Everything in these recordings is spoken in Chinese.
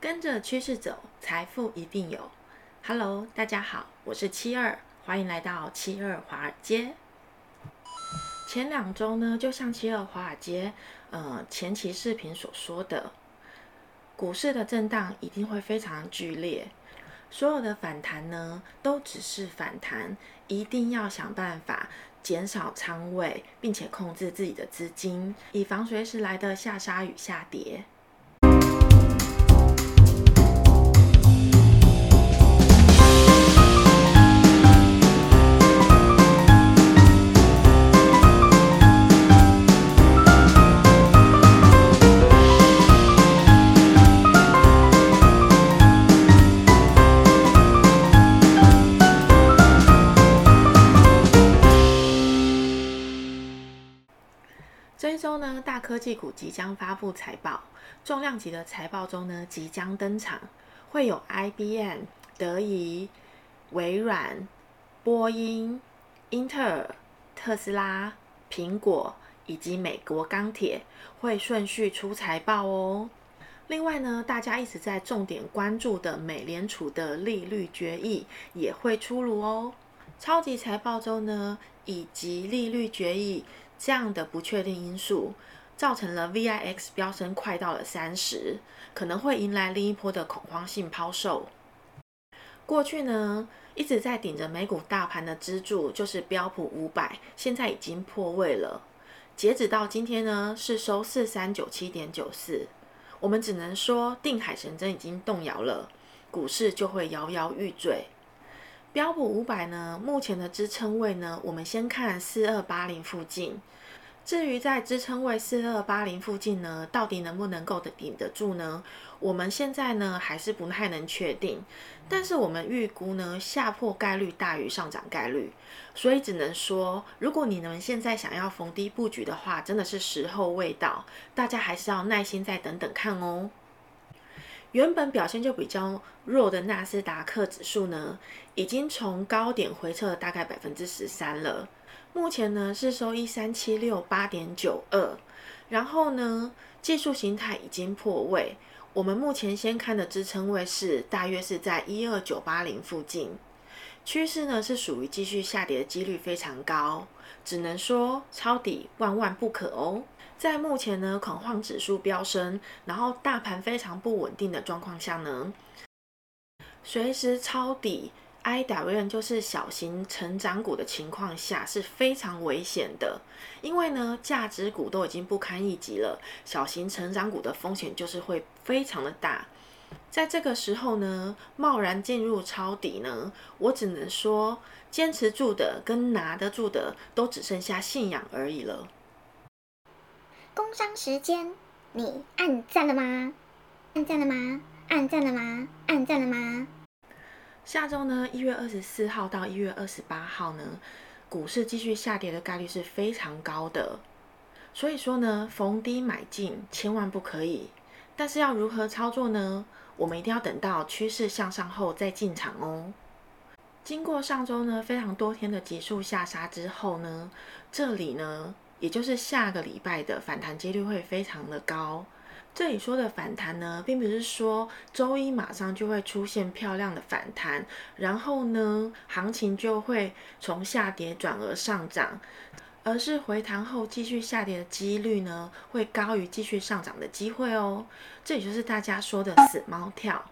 跟着趋势走，财富一定有。Hello，大家好，我是七二，欢迎来到七二华尔街。前两周呢，就像七二华尔街呃前期视频所说的，股市的震荡一定会非常剧烈，所有的反弹呢都只是反弹，一定要想办法减少仓位，并且控制自己的资金，以防随时来的下杀与下跌。周呢，大科技股即将发布财报，重量级的财报中呢，即将登场，会有 IBM、德仪、微软、波音、英特尔、特斯拉、苹果以及美国钢铁会顺序出财报哦。另外呢，大家一直在重点关注的美联储的利率决议也会出炉哦。超级财报周呢，以及利率决议。这样的不确定因素，造成了 VIX 飙升快到了三十，可能会迎来另一波的恐慌性抛售。过去呢，一直在顶着美股大盘的支柱就是标普五百，现在已经破位了。截止到今天呢，是收四三九七点九四。我们只能说定海神针已经动摇了，股市就会摇摇欲坠。标普五百呢，目前的支撑位呢，我们先看四二八零附近。至于在支撑位四二八零附近呢，到底能不能够的顶得住呢？我们现在呢还是不太能确定。但是我们预估呢，下破概率大于上涨概率，所以只能说，如果你们现在想要逢低布局的话，真的是时候未到，大家还是要耐心再等等看哦。原本表现就比较弱的纳斯达克指数呢，已经从高点回撤了大概百分之十三了。目前呢是收一三七六八点九二，然后呢技术形态已经破位。我们目前先看的支撑位是大约是在一二九八零附近，趋势呢是属于继续下跌的几率非常高，只能说抄底万万不可哦。在目前呢，恐慌指数飙升，然后大盘非常不稳定的状况下呢，随时抄底 IWM 就是小型成长股的情况下是非常危险的，因为呢，价值股都已经不堪一击了，小型成长股的风险就是会非常的大。在这个时候呢，贸然进入抄底呢，我只能说，坚持住的跟拿得住的都只剩下信仰而已了。工商时间，你按赞了吗？按赞了吗？按赞了吗？按赞了吗？下周呢，一月二十四号到一月二十八号呢，股市继续下跌的概率是非常高的。所以说呢，逢低买进千万不可以。但是要如何操作呢？我们一定要等到趋势向上后再进场哦。经过上周呢非常多天的急速下杀之后呢，这里呢。也就是下个礼拜的反弹几率会非常的高。这里说的反弹呢，并不是说周一马上就会出现漂亮的反弹，然后呢，行情就会从下跌转而上涨，而是回弹后继续下跌的几率呢，会高于继续上涨的机会哦。这也就是大家说的死猫跳。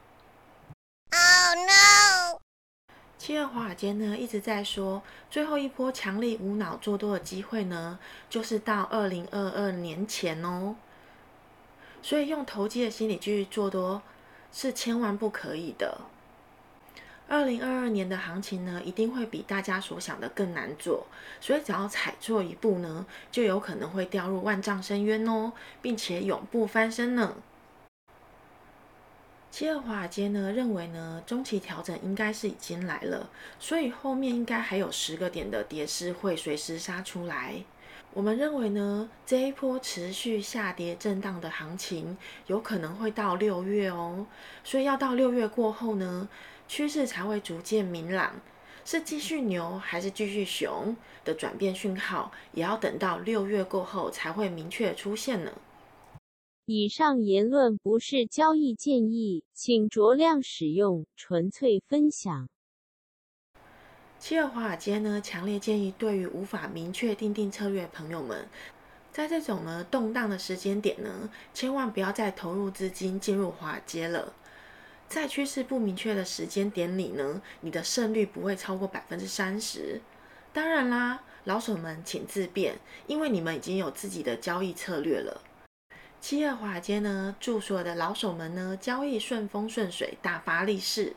七二华尔街呢一直在说，最后一波强力无脑做多的机会呢，就是到二零二二年前哦。所以用投机的心理继续做多是千万不可以的。二零二二年的行情呢，一定会比大家所想的更难做，所以只要踩错一步呢，就有可能会掉入万丈深渊哦，并且永不翻身呢。七二华尔街呢认为呢，中期调整应该是已经来了，所以后面应该还有十个点的跌势会随时杀出来。我们认为呢，这一波持续下跌震荡的行情有可能会到六月哦，所以要到六月过后呢，趋势才会逐渐明朗，是继续牛还是继续熊的转变讯号，也要等到六月过后才会明确出现呢。以上言论不是交易建议，请酌量使用，纯粹分享。七二华尔街呢，强烈建议对于无法明确定定策略的朋友们，在这种呢动荡的时间点呢，千万不要再投入资金进入华尔街了。在趋势不明确的时间点里呢，你的胜率不会超过百分之三十。当然啦，老手们请自便，因为你们已经有自己的交易策略了。七二华街呢，祝所的老手们呢，交易顺风顺水，大发利市。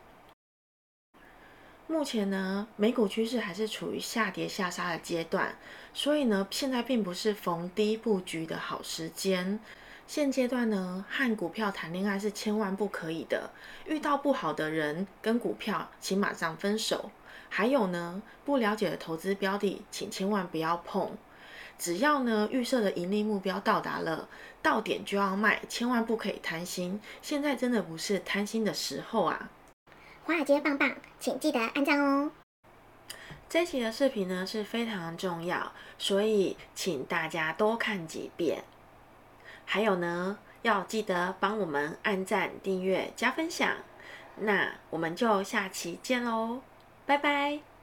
目前呢，美股趋势还是处于下跌下杀的阶段，所以呢，现在并不是逢低布局的好时间。现阶段呢，和股票谈恋爱是千万不可以的。遇到不好的人跟股票，请马上分手。还有呢，不了解的投资标的，请千万不要碰。只要呢，预设的盈利目标到达了，到点就要卖，千万不可以贪心。现在真的不是贪心的时候啊！华尔街棒棒，请记得按赞哦。这期的视频呢是非常重要，所以请大家多看几遍。还有呢，要记得帮我们按赞、订阅、加分享。那我们就下期见喽，拜拜。